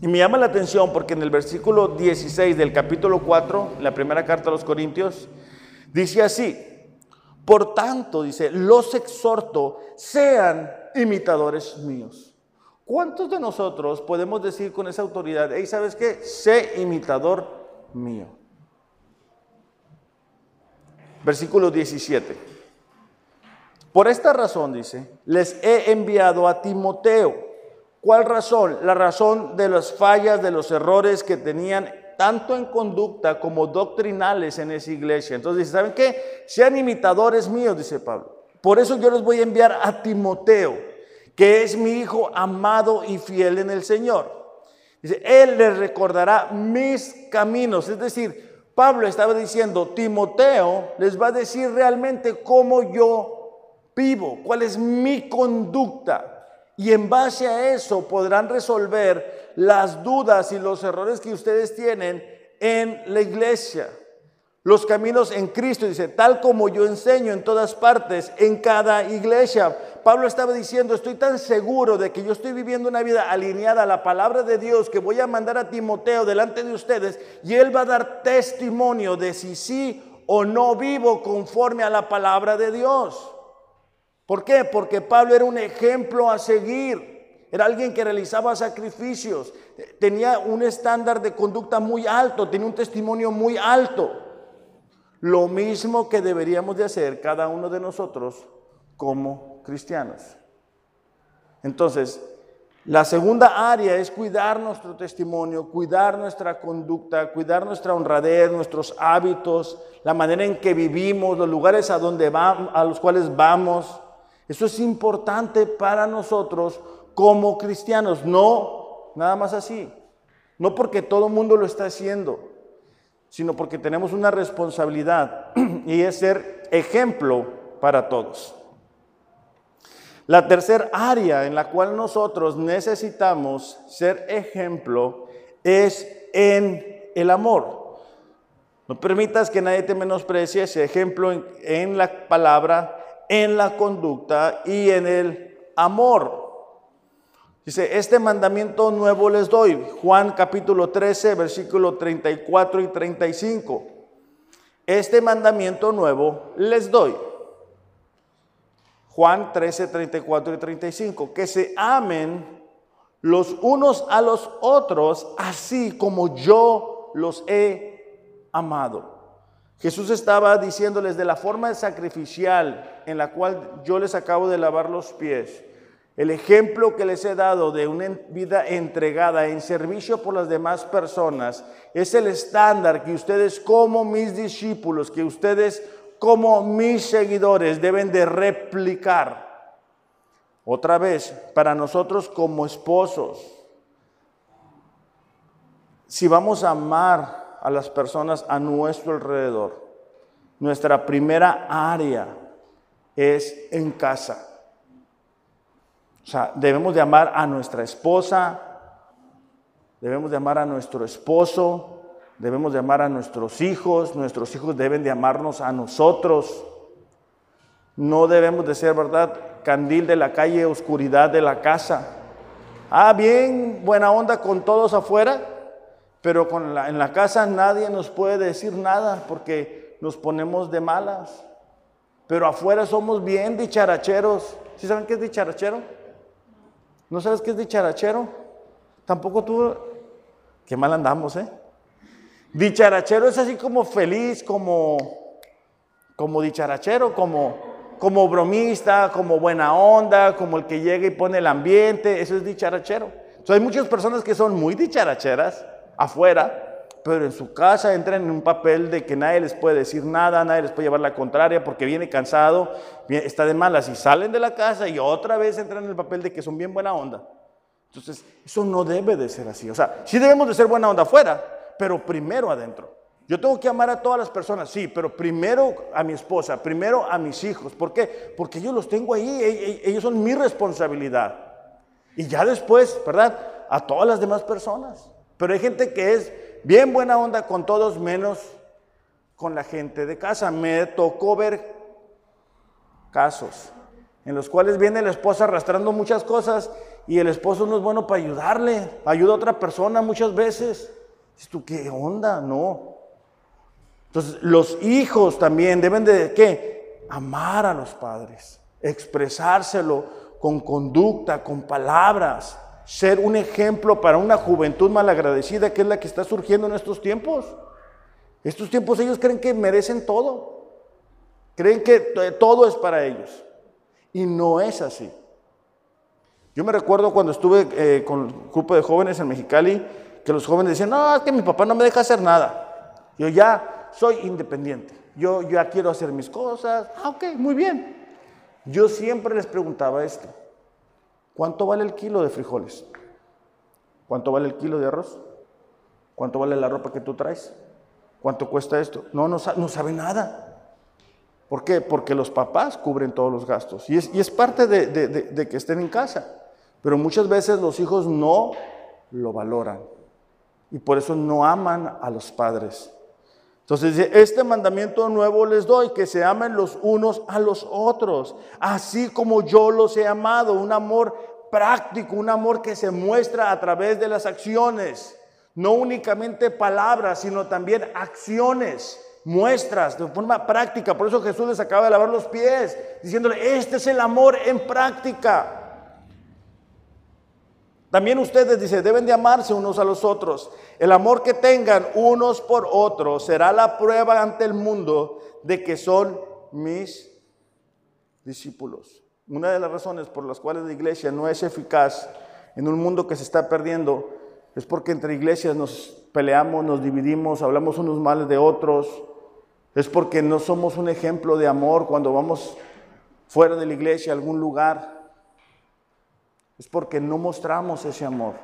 Y me llama la atención porque en el versículo 16 del capítulo 4, la primera carta a los Corintios, dice así, por tanto, dice, los exhorto, sean imitadores míos. ¿Cuántos de nosotros podemos decir con esa autoridad, hey, ¿sabes qué? Sé imitador mío. Versículo 17. Por esta razón, dice, les he enviado a Timoteo. ¿Cuál razón? La razón de las fallas, de los errores que tenían tanto en conducta como doctrinales en esa iglesia. Entonces dice, ¿saben qué? Sean imitadores míos, dice Pablo. Por eso yo les voy a enviar a Timoteo, que es mi hijo amado y fiel en el Señor. Dice, él les recordará mis caminos. Es decir, Pablo estaba diciendo, Timoteo les va a decir realmente cómo yo vivo, cuál es mi conducta. Y en base a eso podrán resolver las dudas y los errores que ustedes tienen en la iglesia. Los caminos en Cristo, dice, tal como yo enseño en todas partes, en cada iglesia. Pablo estaba diciendo, estoy tan seguro de que yo estoy viviendo una vida alineada a la palabra de Dios que voy a mandar a Timoteo delante de ustedes y él va a dar testimonio de si sí o no vivo conforme a la palabra de Dios. ¿Por qué? Porque Pablo era un ejemplo a seguir. Era alguien que realizaba sacrificios, tenía un estándar de conducta muy alto, tenía un testimonio muy alto. Lo mismo que deberíamos de hacer cada uno de nosotros como cristianos. Entonces, La segunda área es cuidar nuestro testimonio, cuidar nuestra conducta, cuidar nuestra honradez, nuestros hábitos, la manera en que vivimos, los lugares a, donde a los cuales vamos. Eso es importante para nosotros como cristianos, no nada más así. No porque todo el mundo lo está haciendo, sino porque tenemos una responsabilidad [clears throat] y es ser ejemplo para todos. La tercera área en la cual nosotros necesitamos ser ejemplo es en el amor. No permitas que nadie te menosprecie ese ejemplo en, la palabra, en la conducta y en el amor. Dice, este mandamiento nuevo les doy. Juan capítulo 13, versículo 34 y 35. Este mandamiento nuevo les doy Juan 13, 34 y 35, que se amen los unos a los otros, así como yo los he amado. Jesús estaba diciéndoles de la forma sacrificial en la cual yo les acabo de lavar los pies, el ejemplo que les he dado de una vida entregada en servicio por las demás personas, es el estándar que ustedes como mis discípulos, que ustedes como mis seguidores deben de replicar. Otra vez, para nosotros como esposos, si vamos a amar a las personas a nuestro alrededor, nuestra primera área es en casa. O sea, debemos de amar a nuestra esposa, debemos de amar a nuestro esposo, debemos de amar a nuestros hijos, nuestros hijos deben de amarnos a nosotros. No debemos de ser, ¿verdad? Candil de la calle, oscuridad de la casa. Ah, bien, buena onda con todos afuera, pero con en la casa nadie nos puede decir nada porque nos ponemos de malas. Pero afuera somos bien dicharacheros. ¿Sí saben qué es dicharachero? ¿No sabes qué es dicharachero? Tampoco tú. Qué mal andamos, ¿eh? Dicharachero es así como feliz, como, como dicharachero, como, como bromista, como buena onda, como el que llega y pone el ambiente, eso es dicharachero. Hay muchas personas que son muy dicharacheras afuera, pero en su casa entran en un papel de que nadie les puede decir nada, nadie les puede llevar la contraria porque viene cansado, está de malas y salen de la casa y otra vez entran en el papel de que son bien buena onda. Entonces, eso no debe de ser así. O sea, sí debemos de ser buena onda afuera, pero primero adentro. Yo tengo que amar a todas las personas, sí, pero primero a mi esposa, primero a mis hijos. ¿Por qué? Porque yo los tengo ahí, e, e, ellos son mi responsabilidad. Y ya después, ¿verdad? A todas las demás personas. Pero hay gente que es bien buena onda con todos, menos con la gente de casa. Me tocó ver casos en los cuales viene la esposa arrastrando muchas cosas y el esposo no es bueno para ayudarle, ayuda a otra persona muchas veces. ¿qué onda? No. Entonces, los hijos también deben de, ¿qué? Amar a los padres, expresárselo con conducta, con palabras, ser un ejemplo para una juventud malagradecida que es la que está surgiendo en estos tiempos. Estos tiempos ellos creen que merecen todo, creen que todo es para ellos. Y no es así. Yo me recuerdo cuando estuve eh, con el grupo de jóvenes en Mexicali, que los jóvenes decían, no, es que mi papá no me deja hacer nada. Yo ya soy independiente, yo ya quiero hacer mis cosas. Ah, ok, muy bien. Yo siempre les preguntaba esto, ¿cuánto vale el kilo de frijoles? ¿Cuánto vale el kilo de arroz? ¿Cuánto vale la ropa que tú traes? ¿Cuánto cuesta esto? No, no, no sabe nada. ¿Por qué? Porque los papás cubren todos los gastos. Y es, parte de que estén en casa. Pero muchas veces los hijos no lo valoran y por eso no aman a los padres. Entonces dice, este mandamiento nuevo les doy, que se amen los unos a los otros, así como yo los he amado, un amor práctico, un amor que se muestra a través de las acciones, no únicamente palabras, sino también acciones, muestras de forma práctica. Por eso Jesús les acaba de lavar los pies, diciéndole, este es el amor en práctica. También ustedes, dice, deben de amarse unos a los otros. El amor que tengan unos por otros será la prueba ante el mundo de que son mis discípulos. Una de las razones por las cuales la iglesia no es eficaz en un mundo que se está perdiendo, es porque entre iglesias nos peleamos, nos dividimos, hablamos unos males de otros. Es porque no somos un ejemplo de amor cuando vamos fuera de la iglesia a algún lugar. Es porque no mostramos ese amor.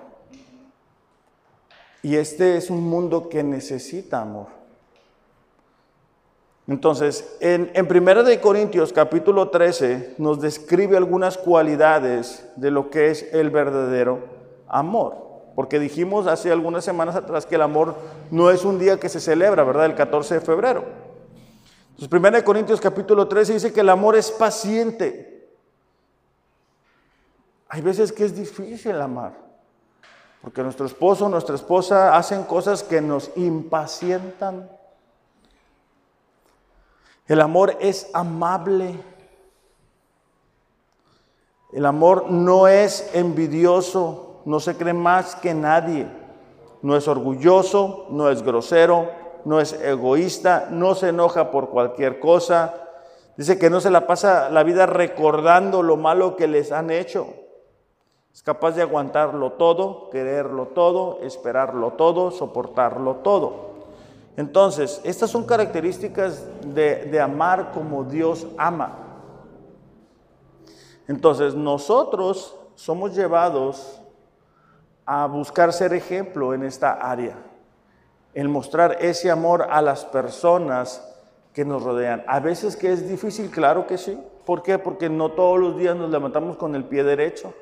Y este es un mundo que necesita amor. Entonces, en, en Primera de Corintios capítulo 13 nos describe algunas cualidades de lo que es el verdadero amor. Porque dijimos hace algunas semanas atrás que el amor no es un día que se celebra, ¿verdad? El 14 de febrero. Entonces, 1 Corintios capítulo 13 dice que el amor es paciente. Hay veces que es difícil amar, porque nuestro esposo nuestra esposa hacen cosas que nos impacientan. El amor es amable. El amor no es envidioso no se cree más que nadie, no es orgulloso, no es grosero, no es egoísta, no se enoja por cualquier cosa. Dice que no se la pasa la vida recordando lo malo que les han hecho. Es capaz de aguantarlo todo, quererlo todo, esperarlo todo, soportarlo todo. Entonces, estas son características de, de amar como Dios ama. Entonces, nosotros somos llevados a buscar ser ejemplo en esta área, en mostrar ese amor a las personas que nos rodean. A veces que es difícil, claro que sí. ¿Por qué? Porque no todos los días nos levantamos con el pie derecho.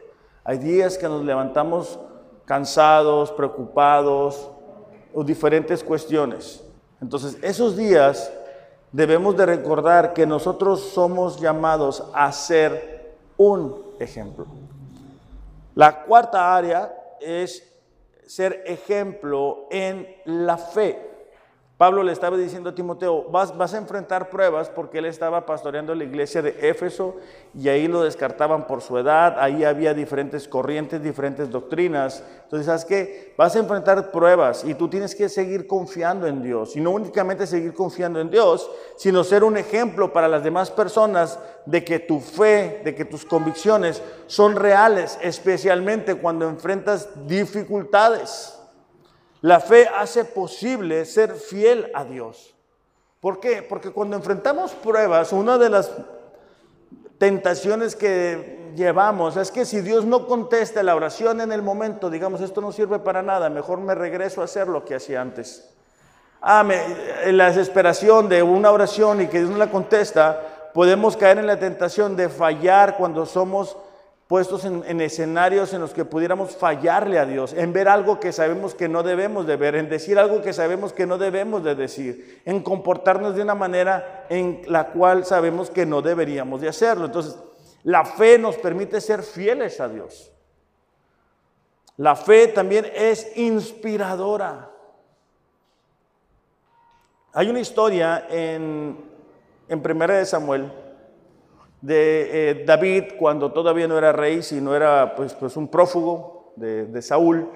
Hay días que nos levantamos cansados, preocupados o diferentes cuestiones. Entonces, esos días debemos de recordar que nosotros somos llamados a ser un ejemplo. La cuarta área es ser ejemplo en la fe. Pablo le estaba diciendo a Timoteo, vas, vas, a enfrentar pruebas porque él estaba pastoreando la iglesia de Éfeso y ahí lo descartaban por su edad, ahí había diferentes corrientes, diferentes doctrinas. Entonces, ¿sabes qué? Vas a enfrentar pruebas y tú tienes que seguir confiando en Dios. Y no únicamente seguir confiando en Dios, sino ser un ejemplo para las demás personas de que tu fe, de que tus convicciones son reales, especialmente cuando enfrentas dificultades. La fe hace posible ser fiel a Dios. ¿Por qué? Porque cuando enfrentamos pruebas, una de las tentaciones que llevamos es que si Dios no contesta la oración en el momento, digamos, esto no sirve para nada, mejor me regreso a hacer lo que hacía antes. Ah, en la desesperación de una oración y que Dios no la contesta, podemos caer en la tentación de fallar cuando somos puestos en, escenarios en los que pudiéramos fallarle a Dios, en ver algo que sabemos que no debemos de ver, en decir algo que sabemos que no debemos de decir, en comportarnos de una manera en la cual sabemos que no deberíamos de hacerlo. Entonces, la fe nos permite ser fieles a Dios. La fe también es inspiradora. Hay una historia en, en Primera de Samuel, de eh, David cuando todavía no era rey, sino era pues, pues un prófugo de, Saúl.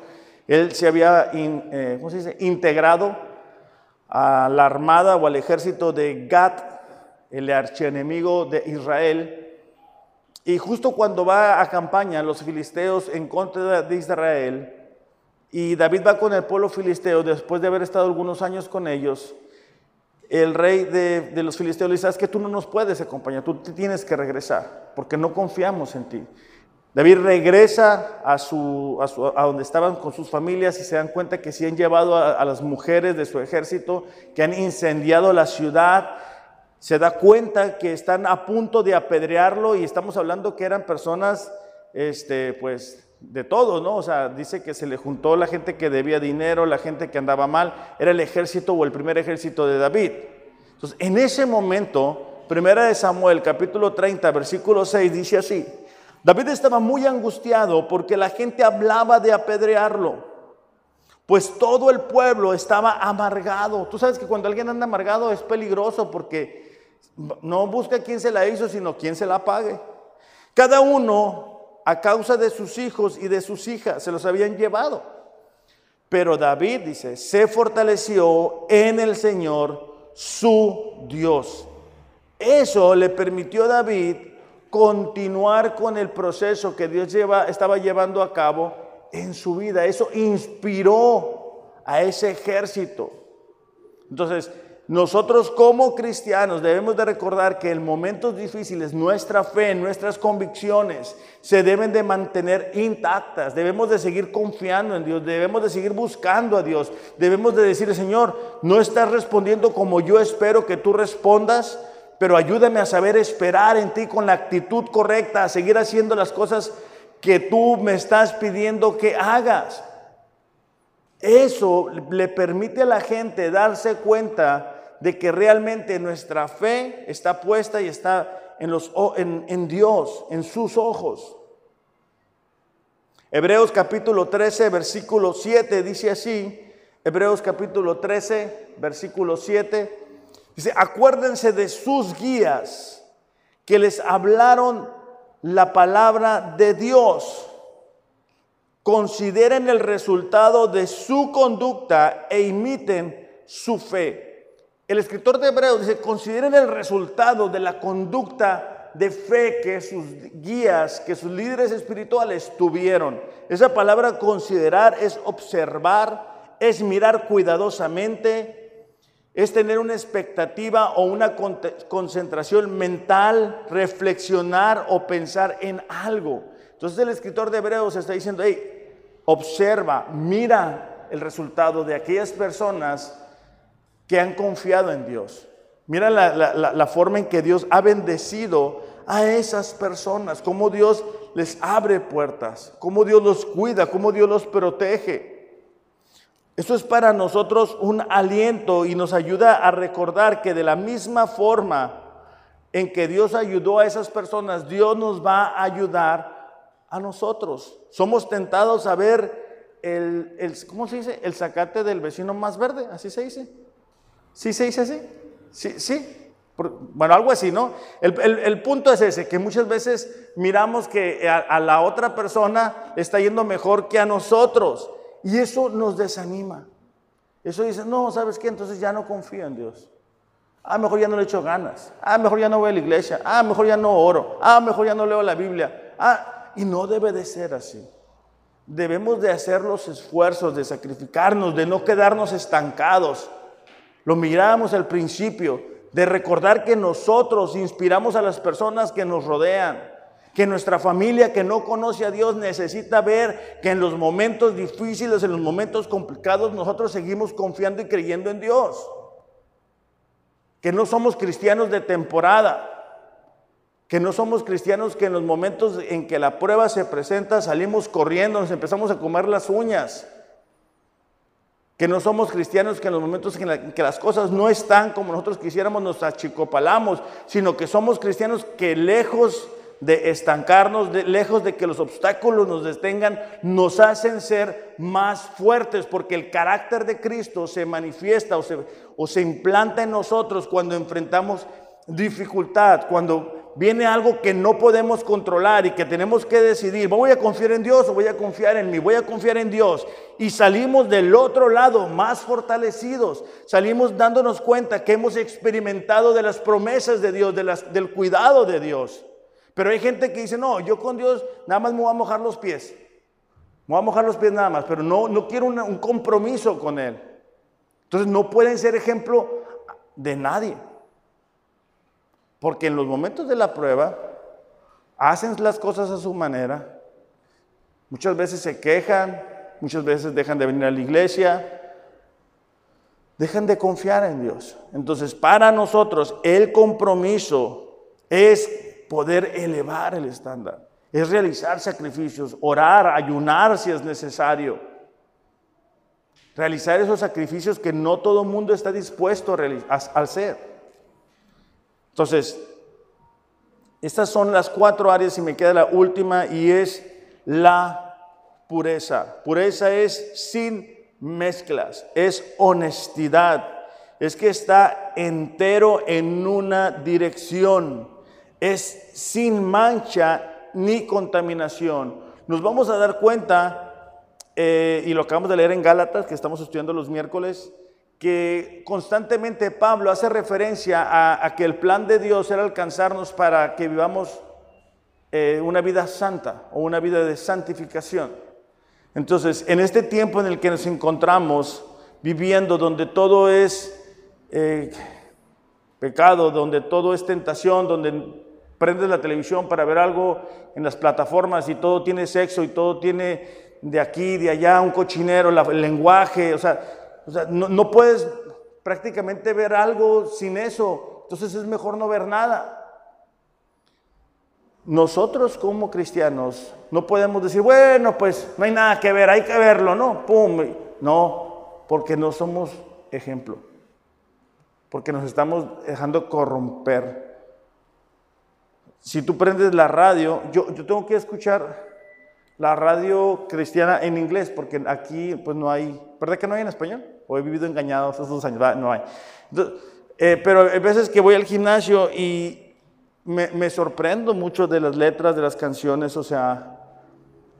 Él se había eh, integrado a la armada o al ejército de Gad, el archienemigo de Israel. Y justo cuando va a campaña los filisteos en contra de Israel, y David va con el pueblo filisteo después de haber estado algunos años con ellos, el rey de, los filisteos le dice, es que tú no nos puedes acompañar, tú tienes que regresar, porque no confiamos en ti. David regresa a, a, donde estaban con sus familias y se dan cuenta que sí han llevado a, las mujeres de su ejército, que han incendiado la ciudad. Se da cuenta que están a punto de apedrearlo y estamos hablando que eran personas, este, pues, de todo, ¿no? O sea, dice que se le juntó la gente que debía dinero, la gente que andaba mal, era el ejército o el primer ejército de David. Entonces, en ese momento, primera de Samuel, capítulo 30, versículo 6, dice así, David estaba muy angustiado porque la gente hablaba de apedrearlo, pues todo el pueblo estaba amargado. Tú sabes que cuando alguien anda amargado es peligroso porque no busca quién se la hizo, sino quién se la pague. Cada uno a causa de sus hijos y de sus hijas, se los habían llevado. Pero David dice, se fortaleció en el Señor su Dios. Eso le permitió a David continuar con el proceso que Dios estaba llevando a cabo en su vida. Eso inspiró a ese ejército. Entonces, nosotros como cristianos debemos de recordar que en momentos difíciles nuestra fe, nuestras convicciones se deben de mantener intactas. Debemos de seguir confiando en Dios, debemos de seguir buscando a Dios. Debemos de decir, Señor, no estás respondiendo como yo espero que tú respondas, pero ayúdame a saber esperar en ti con la actitud correcta, a seguir haciendo las cosas que tú me estás pidiendo que hagas. Eso le permite a la gente darse cuenta de que realmente nuestra fe está puesta y está en, los, en, Dios, en sus ojos. Hebreos capítulo 13, versículo 7 dice así, Hebreos capítulo 13, versículo 7, dice, acuérdense de sus guías que les hablaron la palabra de Dios consideren el resultado de su conducta e imiten su fe. El escritor de Hebreos dice, consideren el resultado de la conducta de fe que sus guías, que sus líderes espirituales tuvieron. Esa palabra considerar es observar, es mirar cuidadosamente, es tener una expectativa o una concentración mental, reflexionar o pensar en algo. Entonces el escritor de Hebreos está diciendo, hey, observa, mira el resultado de aquellas personas que han confiado en Dios. Mira la, forma en que Dios ha bendecido a esas personas, cómo Dios les abre puertas, cómo Dios los cuida, cómo Dios los protege. Eso es para nosotros un aliento y nos ayuda a recordar que de la misma forma en que Dios ayudó a esas personas, Dios nos va a ayudar a nosotros. Somos tentados a ver el, el, ¿cómo se dice? El zacate del vecino más verde, así se dice. ¿Sí se dice así? Sí, sí. Bueno, algo así, ¿no? El, punto es ese, que muchas veces miramos que a, la otra persona está yendo mejor que a nosotros y eso nos desanima. Eso dice, no, ¿sabes qué? Entonces ya no confío en Dios. Ah, mejor ya no le echo ganas. Ah, mejor ya no voy a la iglesia. Ah, mejor ya no oro. Ah, mejor ya no leo la Biblia. Ah, y no debe de ser así. Debemos de hacer los esfuerzos de sacrificarnos, de no quedarnos estancados. Lo miramos al principio, de recordar que nosotros inspiramos a las personas que nos rodean, que nuestra familia que no conoce a Dios necesita ver que en los momentos difíciles, en los momentos complicados, nosotros seguimos confiando y creyendo en Dios. Que no somos cristianos de temporada, que no somos cristianos que en los momentos en que la prueba se presenta salimos corriendo, nos empezamos a comer las uñas. Que no somos cristianos que en los momentos en que las cosas no están como nosotros quisiéramos nos achicopalamos, sino que somos cristianos que lejos de estancarnos, lejos de que los obstáculos nos detengan, nos hacen ser más fuertes, porque el carácter de Cristo se manifiesta o se, o se implanta en nosotros cuando enfrentamos dificultad, cuando viene algo que no podemos controlar y que tenemos que decidir, voy a confiar en Dios o voy a confiar en mí, voy a confiar en Dios. Y salimos del otro lado más fortalecidos, salimos dándonos cuenta que hemos experimentado de las promesas de Dios, de las, del cuidado de Dios. Pero hay gente que dice, no, yo con Dios nada más me voy a mojar los pies. Me voy a mojar los pies nada más, pero no, no quiero un compromiso con Él. Entonces no pueden ser ejemplo de nadie. Porque en los momentos de la prueba hacen las cosas a su manera. Muchas veces se quejan, muchas veces dejan de venir a la iglesia, dejan de confiar en Dios. Entonces, para nosotros el compromiso es poder elevar el estándar, es realizar sacrificios, orar, ayunar si es necesario. Realizar esos sacrificios que no todo el mundo está dispuesto a hacer. Entonces, estas son las cuatro áreas y me queda la última y es la pureza. Pureza es sin mezclas, es honestidad, es que está entero en una dirección, es sin mancha ni contaminación. Nos vamos a dar cuenta, eh, y lo acabamos de leer en Gálatas, que estamos estudiando los miércoles, que constantemente Pablo hace referencia a, que el plan de Dios era alcanzarnos para que vivamos eh, una vida santa o una vida de santificación. Entonces, en este tiempo en el que nos encontramos viviendo, donde todo es eh, pecado, donde todo es tentación, donde prendes la televisión para ver algo en las plataformas y todo tiene sexo y todo tiene de aquí, de allá, un cochinero, el lenguaje, o sea, no, no puedes prácticamente ver algo sin eso, entonces es mejor no ver nada. Nosotros como cristianos no podemos decir, bueno, pues no hay nada que ver, hay que verlo, ¿no? Pum, no, porque no somos ejemplo, porque nos estamos dejando corromper. Si tú prendes la radio, yo, yo tengo que escuchar la radio cristiana en inglés, porque aquí pues no hay, ¿verdad que no hay en español? O he vivido engañado esos dos años, no hay. Eh, pero hay veces que voy al gimnasio y me, sorprendo mucho de las letras de las canciones, o sea,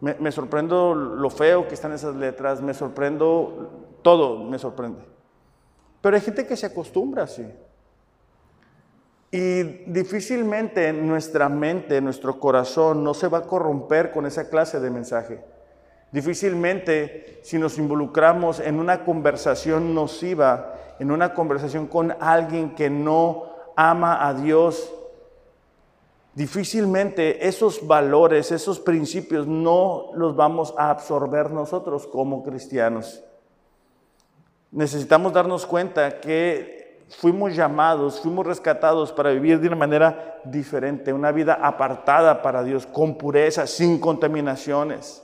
me, sorprendo lo feo que están esas letras, me sorprendo, todo me sorprende. Pero hay gente que se acostumbra así. Y difícilmente nuestra mente, nuestro corazón no se va a corromper con esa clase de mensaje. Difícilmente si nos involucramos en una conversación nociva, en una conversación con alguien que no ama a Dios difícilmente esos valores, esos principios no los vamos a absorber nosotros como cristianos. Necesitamos darnos cuenta que fuimos llamados, fuimos rescatados para vivir de una manera diferente, una vida apartada para Dios, con pureza, sin contaminaciones.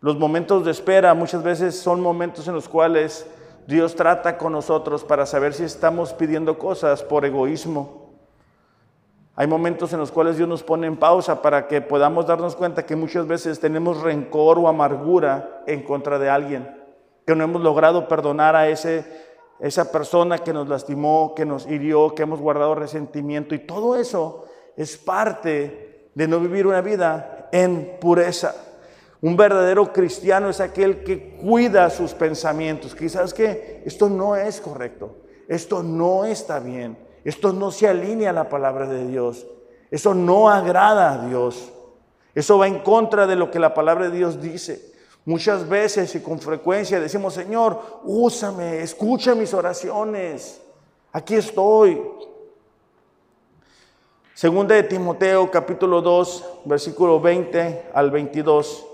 Los momentos de espera muchas veces son momentos en los cuales Dios trata con nosotros para saber si estamos pidiendo cosas por egoísmo hay momentos en los cuales Dios nos pone en pausa para que podamos darnos cuenta que muchas veces tenemos rencor o amargura en contra de alguien, que no hemos logrado perdonar a ese, esa persona que nos lastimó, que nos hirió, que hemos guardado resentimiento. Y todo eso es parte de no vivir una vida en pureza. Un verdadero cristiano es aquel que cuida sus pensamientos. Quizás que esto no es correcto, esto no está bien. Esto no se alinea a la palabra de Dios. Eso no agrada a Dios. Eso va en contra de lo que la palabra de Dios dice. Muchas veces y con frecuencia decimos, Señor, úsame, escucha mis oraciones. Aquí estoy. Segunda de Timoteo capítulo 2, versículo 20 al 22.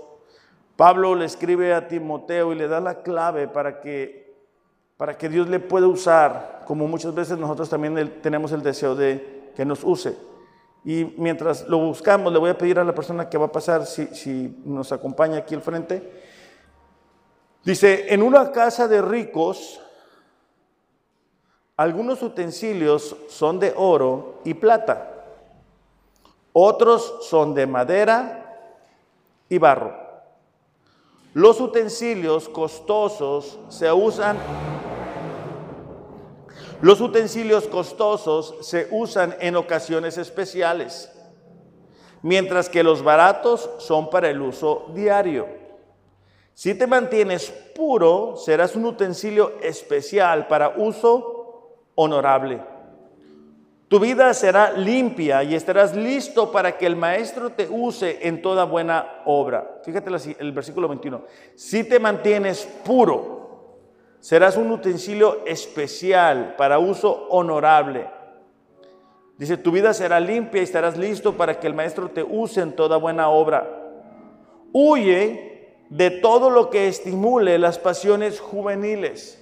Pablo le escribe a Timoteo y le da la clave para que para que Dios le pueda usar, como muchas veces nosotros también tenemos el deseo de que nos use. Y mientras lo buscamos, le voy a pedir a la persona que va a pasar, si, nos acompaña aquí al frente. Dice, en una casa de ricos, algunos utensilios son de oro y plata, otros son de madera y barro. Los utensilios costosos se usan los utensilios costosos se usan en ocasiones especiales, mientras que los baratos son para el uso diario. Si te mantienes puro, serás un utensilio especial para uso honorable. Tu vida será limpia y estarás listo para que el maestro te use en toda buena obra. Fíjate el versículo 21. Si te mantienes puro, serás un utensilio especial para uso honorable. Dice, tu vida será limpia y estarás listo para que el maestro te use en toda buena obra. Huye de todo lo que estimule las pasiones juveniles.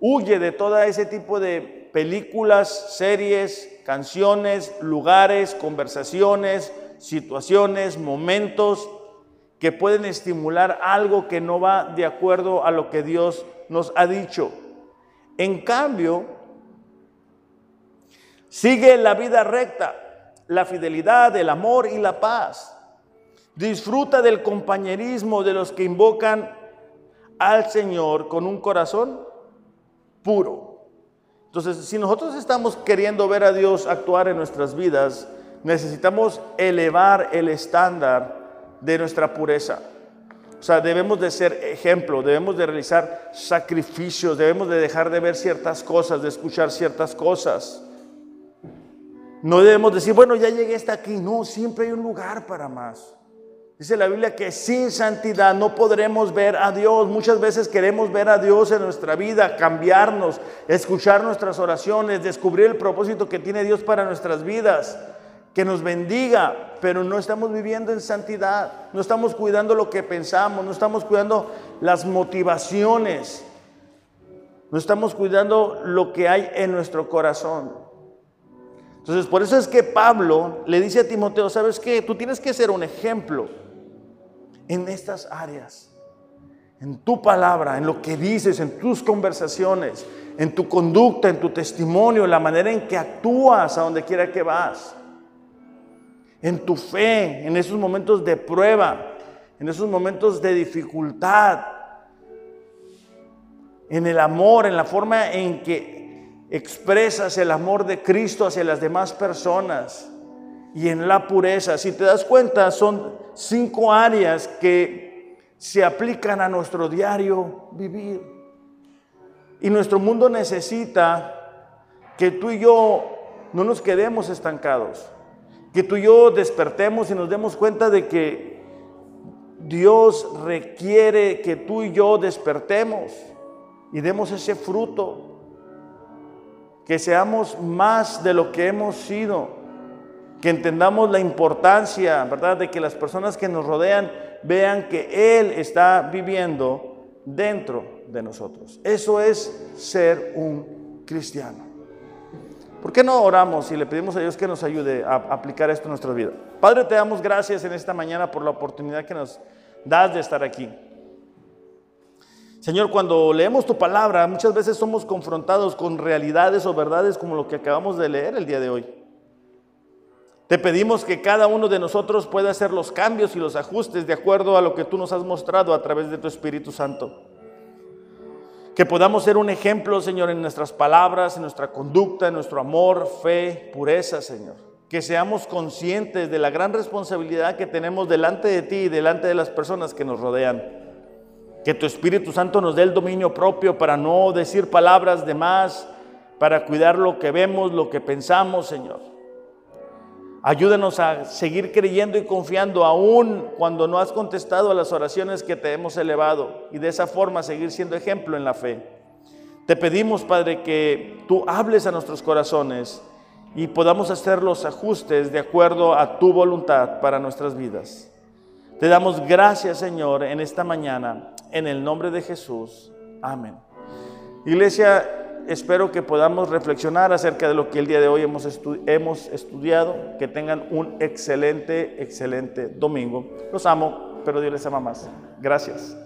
Huye de todo ese tipo de películas, series, canciones, lugares, conversaciones, situaciones, momentos que pueden estimular algo que no va de acuerdo a lo que Dios nos ha dicho. En cambio, sigue la vida recta, la fidelidad, el amor y la paz. Disfruta del compañerismo de los que invocan al Señor con un corazón puro. Entonces, si nosotros estamos queriendo ver a Dios actuar en nuestras vidas, necesitamos elevar el estándar de nuestra pureza. O sea, debemos de ser ejemplo, debemos de realizar sacrificios, debemos de dejar de ver ciertas cosas, de escuchar ciertas cosas. No debemos decir, bueno, ya llegué hasta aquí. No, siempre hay un lugar para más. Dice la Biblia que sin santidad no podremos ver a Dios. Muchas veces queremos ver a Dios en nuestra vida, cambiarnos, escuchar nuestras oraciones, descubrir el propósito que tiene Dios para nuestras vidas, que nos bendiga, pero no estamos viviendo en santidad, no estamos cuidando lo que pensamos, no estamos cuidando las motivaciones, no estamos cuidando lo que hay en nuestro corazón. Entonces, por eso es que Pablo le dice a Timoteo, ¿sabes qué? Tú tienes que ser un ejemplo en estas áreas, en tu palabra, en lo que dices, en tus conversaciones, en tu conducta, en tu testimonio, en la manera en que actúas a donde quiera que vas, en tu fe, en esos momentos de prueba, en esos momentos de dificultad, en el amor, en la forma en que expresas el amor de Cristo hacia las demás personas y en la pureza. Si te das cuenta, son cinco áreas que se aplican a nuestro diario vivir. Y nuestro mundo necesita que tú y yo no nos quedemos estancados, que tú y yo despertemos y nos demos cuenta de que Dios requiere que tú y yo despertemos y demos ese fruto, que seamos más de lo que hemos sido que entendamos la importancia, ¿verdad?, de que las personas que nos rodean vean que Él está viviendo dentro de nosotros. Eso es ser un cristiano. ¿Por qué no oramos y le pedimos a Dios que nos ayude a aplicar esto en nuestra vida? Padre, te damos gracias en esta mañana por la oportunidad que nos das de estar aquí. Señor, cuando leemos tu palabra, muchas veces somos confrontados con realidades o verdades como lo que acabamos de leer el día de hoy. Te pedimos que cada uno de nosotros pueda hacer los cambios y los ajustes de acuerdo a lo que tú nos has mostrado a través de tu Espíritu Santo. Que podamos ser un ejemplo, Señor, en nuestras palabras, en nuestra conducta, en nuestro amor, fe, pureza, Señor. Que seamos conscientes de la gran responsabilidad que tenemos delante de ti y delante de las personas que nos rodean. Que tu Espíritu Santo nos dé el dominio propio para no decir palabras de más, para cuidar lo que vemos, lo que pensamos, Señor. Ayúdanos a seguir creyendo y confiando aún cuando no has contestado a las oraciones que te hemos elevado y de esa forma seguir siendo ejemplo en la fe. Te pedimos, Padre, que tú hables a nuestros corazones y podamos hacer los ajustes de acuerdo a tu voluntad para nuestras vidas. Te damos gracias, Señor, en esta mañana, en el nombre de Jesús. Amén. Iglesia, espero que podamos reflexionar acerca de lo que el día de hoy hemos, hemos estudiado. Que tengan un excelente, excelente domingo. Los amo, pero Dios les ama más. Gracias.